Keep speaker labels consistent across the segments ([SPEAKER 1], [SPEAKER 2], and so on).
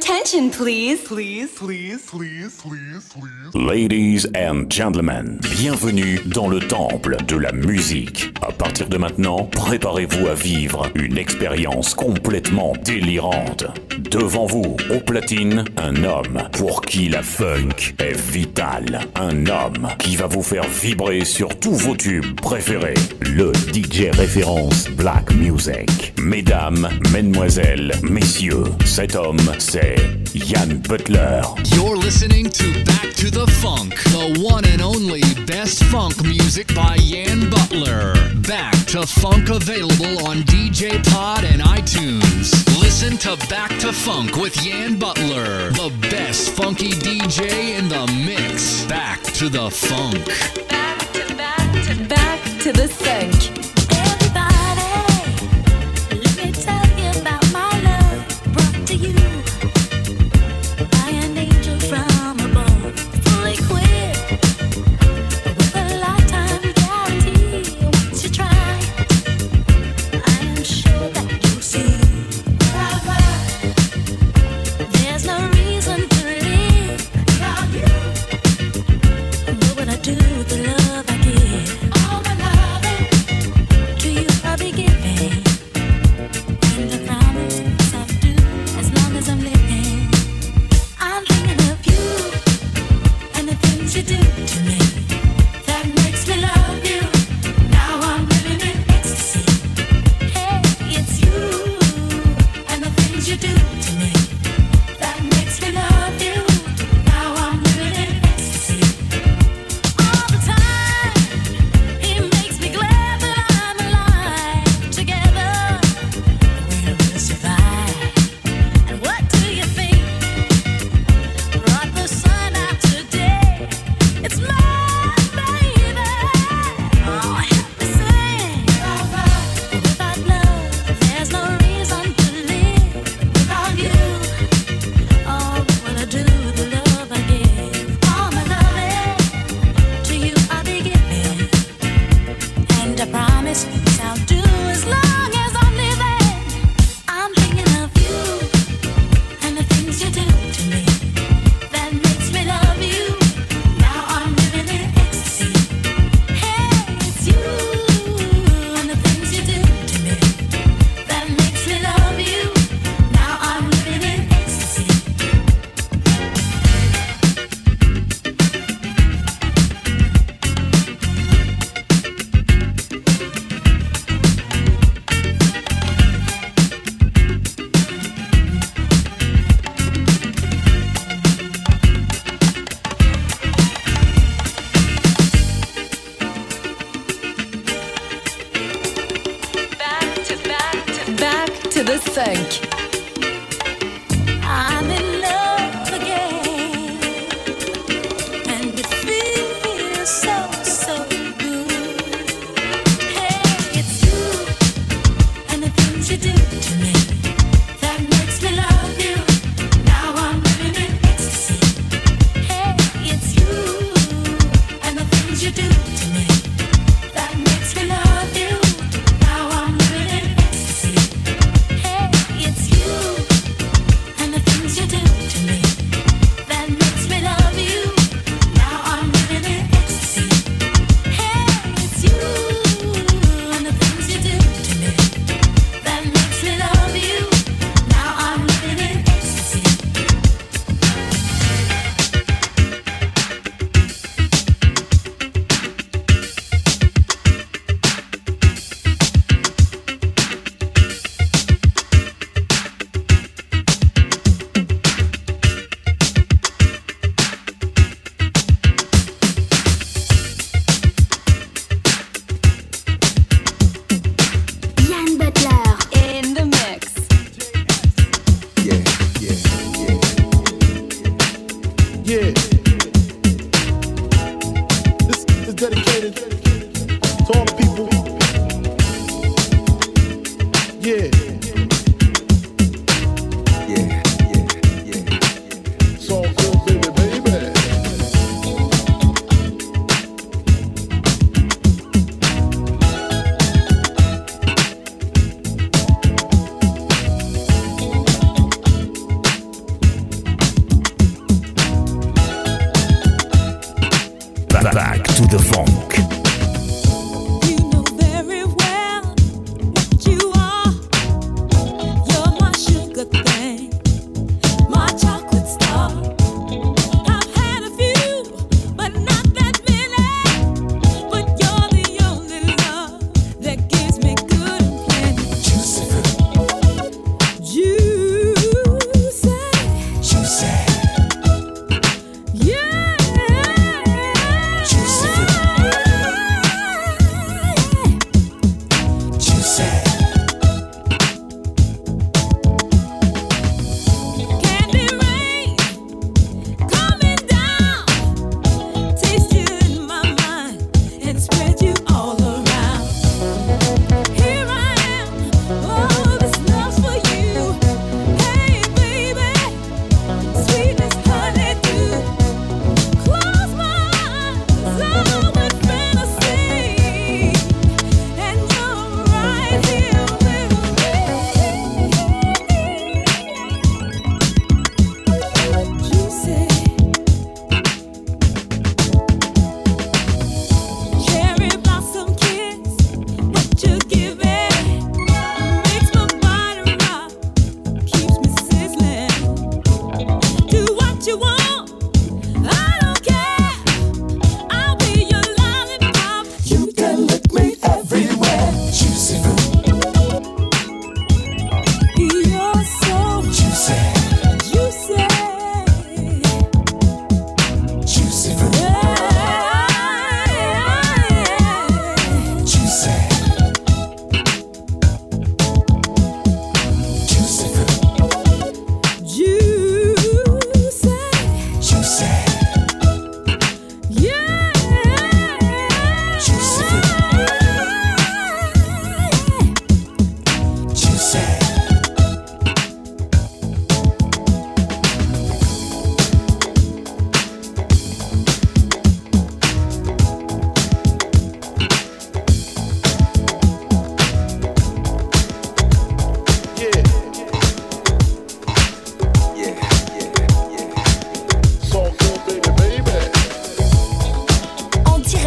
[SPEAKER 1] attention, please.
[SPEAKER 2] Please, please, please, please, please.
[SPEAKER 3] Ladies and gentlemen, bienvenue dans le temple de la musique. À partir de maintenant, préparez-vous à vivre une expérience complètement délirante. Devant vous, au platine, un homme pour qui la funk est vitale. Un homme qui va vous faire vibrer sur tous vos tubes préférés. Le DJ référence Black Music. Mesdames, mesdemoiselles, messieurs, cet homme, c'est Yan Butler.
[SPEAKER 4] You're listening to Back to the Funk, the one and only best funk music by Yan Butler. Back to Funk available on DJ Pod and iTunes. Listen to Back to Funk with Yan Butler, the best funky DJ in the mix. Back to the funk.
[SPEAKER 1] Back to back to back to the funk.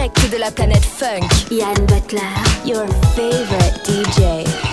[SPEAKER 1] direct de la planète funk.
[SPEAKER 5] Yann Butler, your favorite DJ.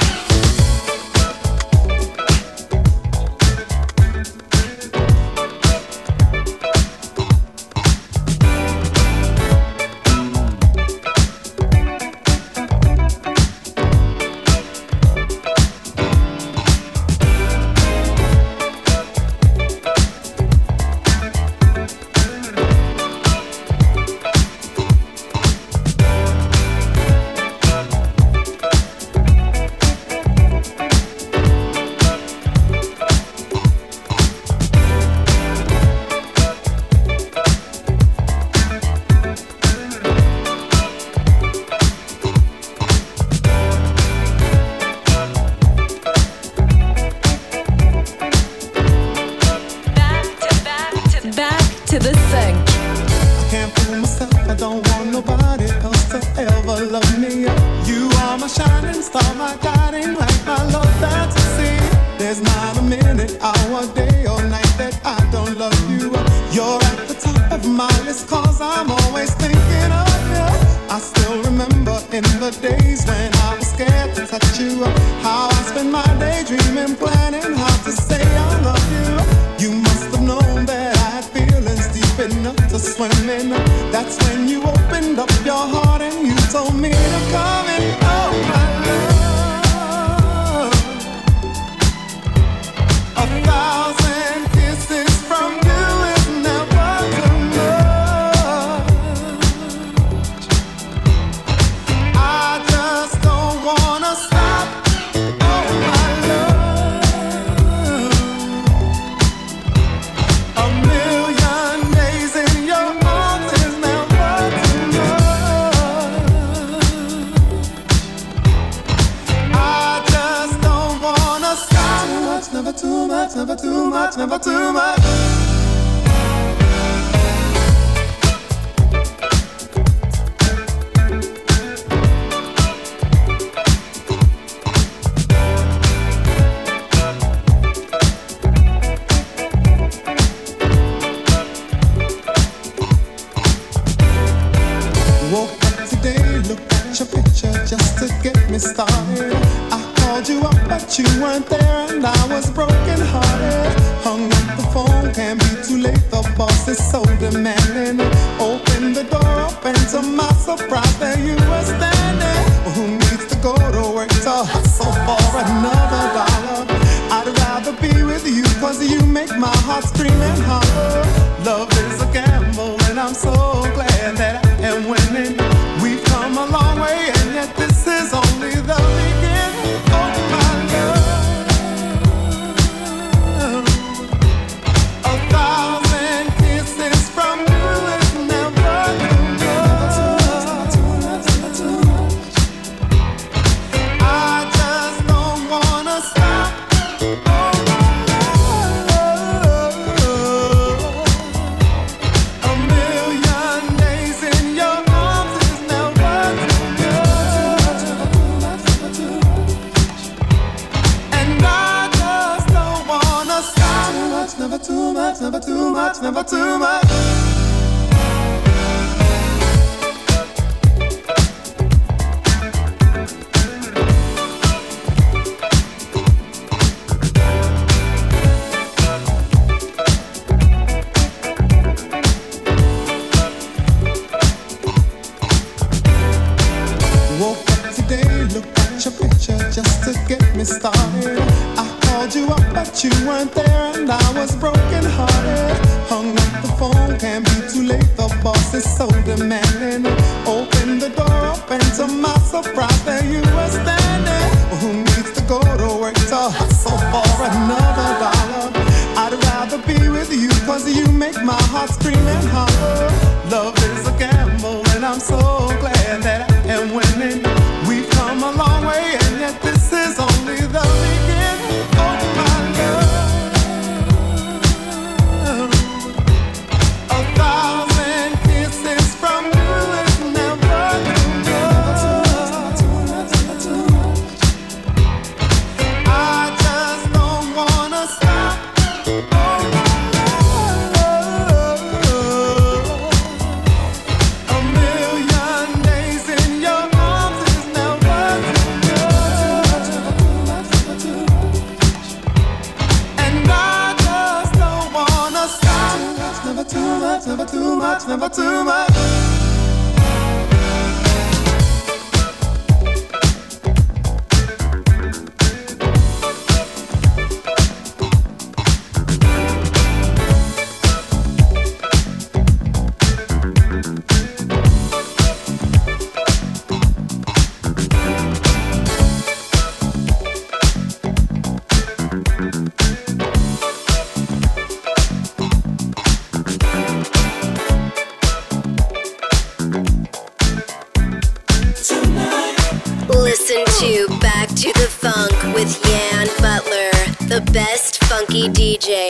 [SPEAKER 6] Listen to Back to the Funk with Yan Butler, the best funky DJ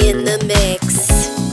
[SPEAKER 6] in the mix.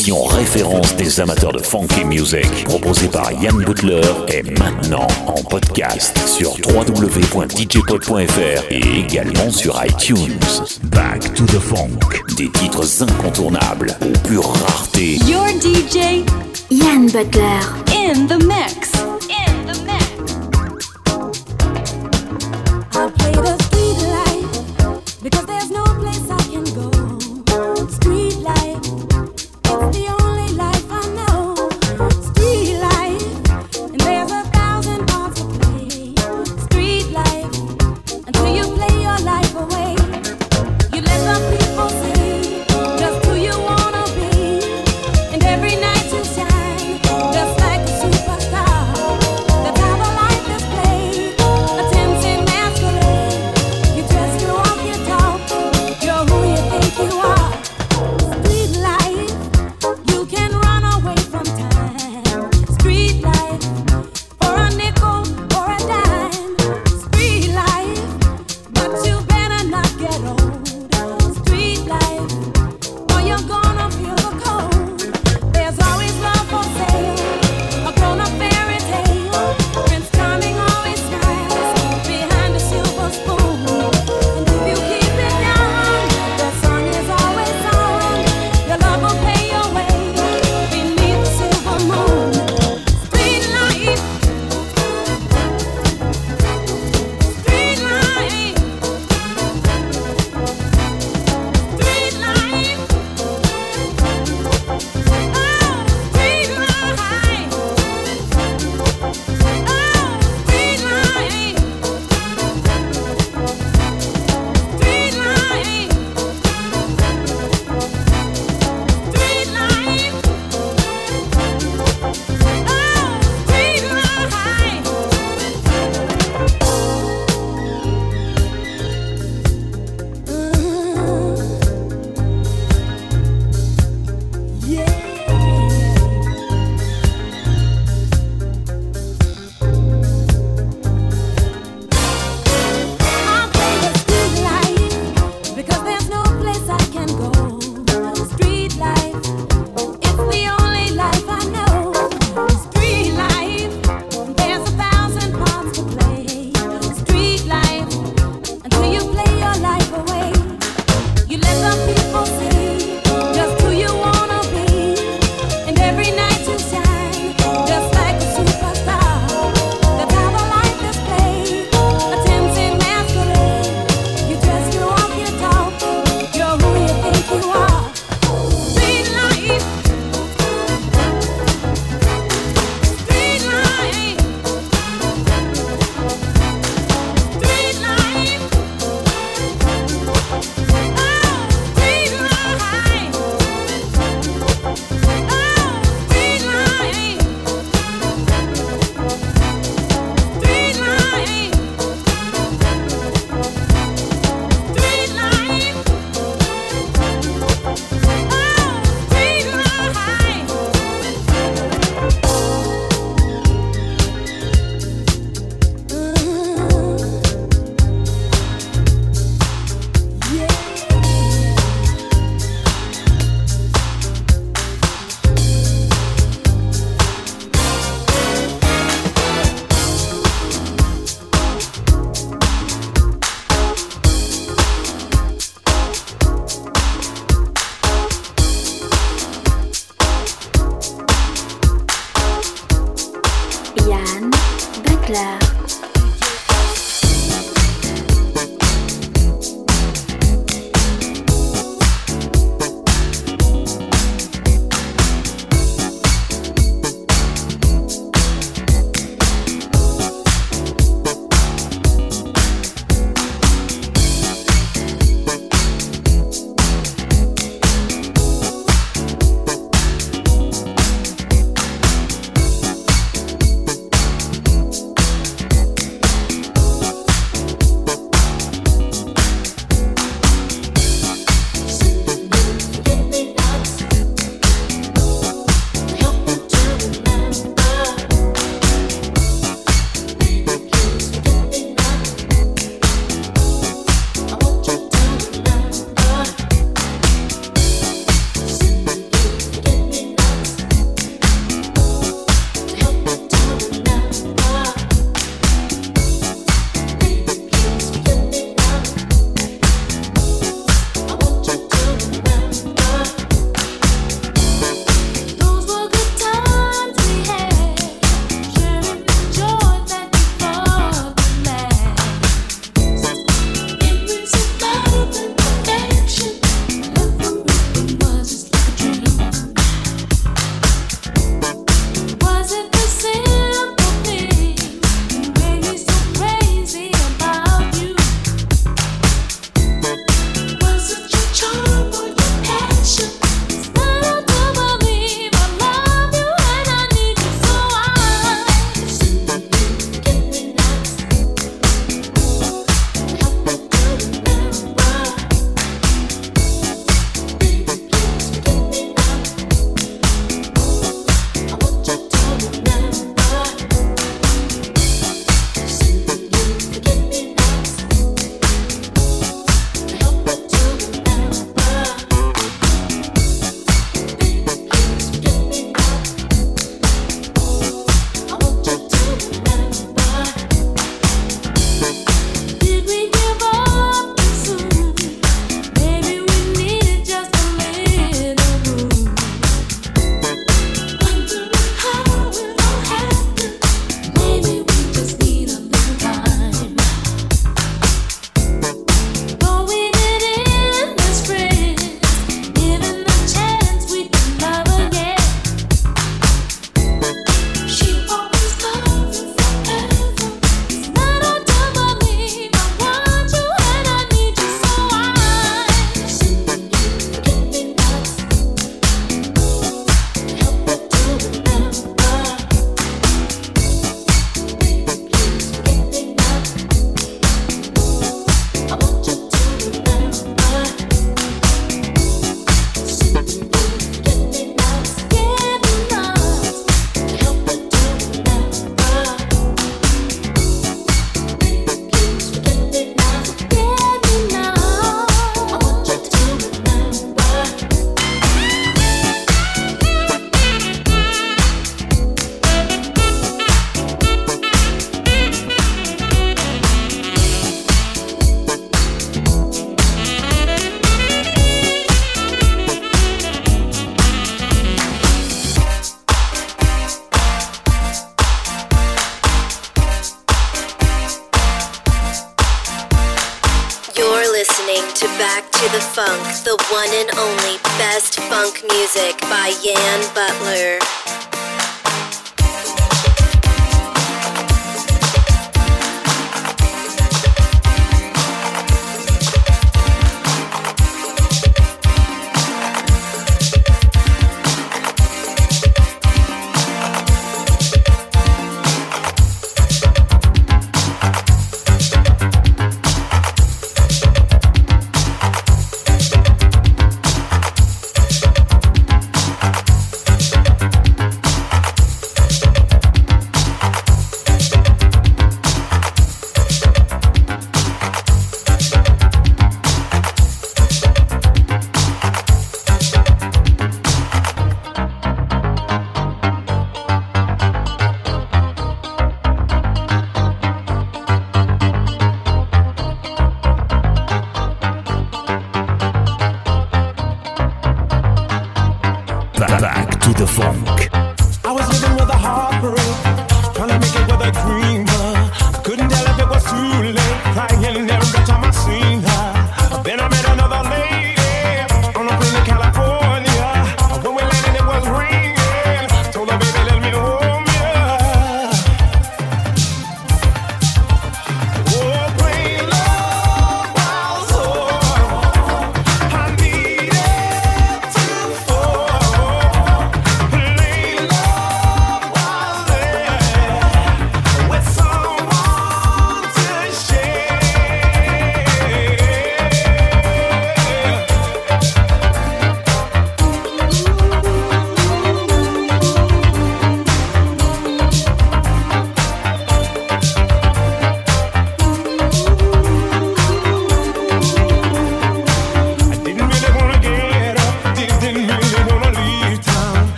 [SPEAKER 3] L'émission référence des amateurs de funky music, proposée par Yann Butler, est maintenant en podcast sur www.djpod.fr et également sur iTunes. Back to the Funk, des titres incontournables aux pure rareté.
[SPEAKER 5] Your DJ, Yann Butler, in the mix.
[SPEAKER 7] In the mix. I play the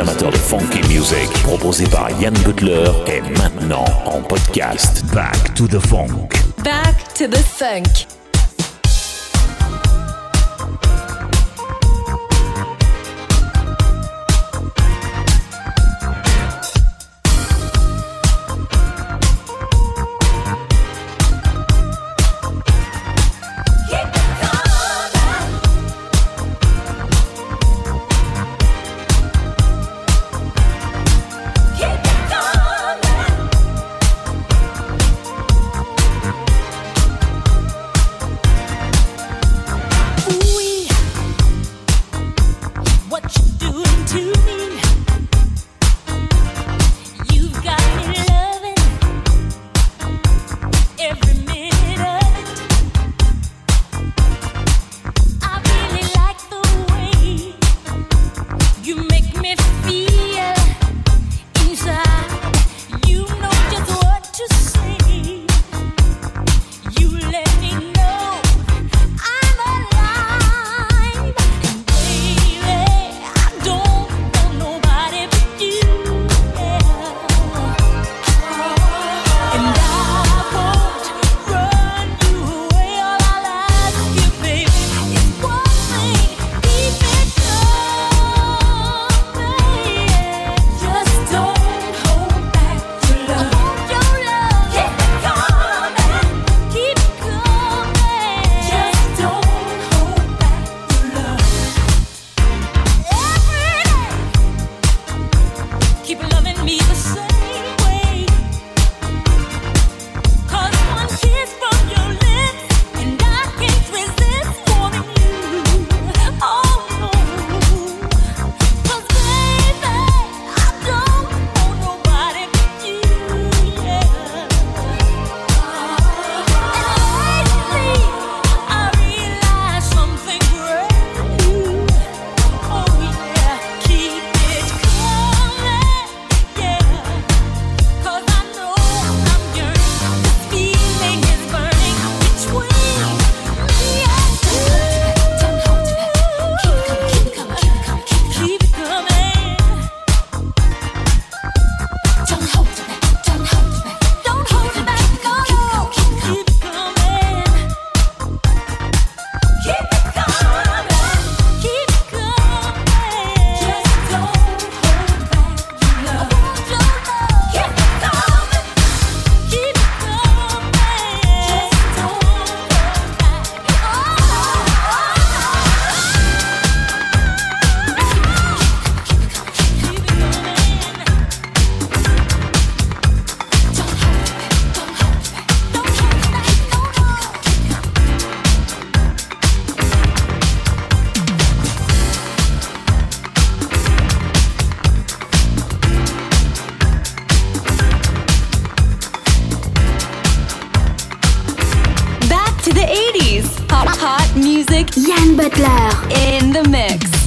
[SPEAKER 3] amateurs de funky music, proposée par Yann Butler, est maintenant en podcast. Back to the Funk.
[SPEAKER 1] Back to the funk. in the mix.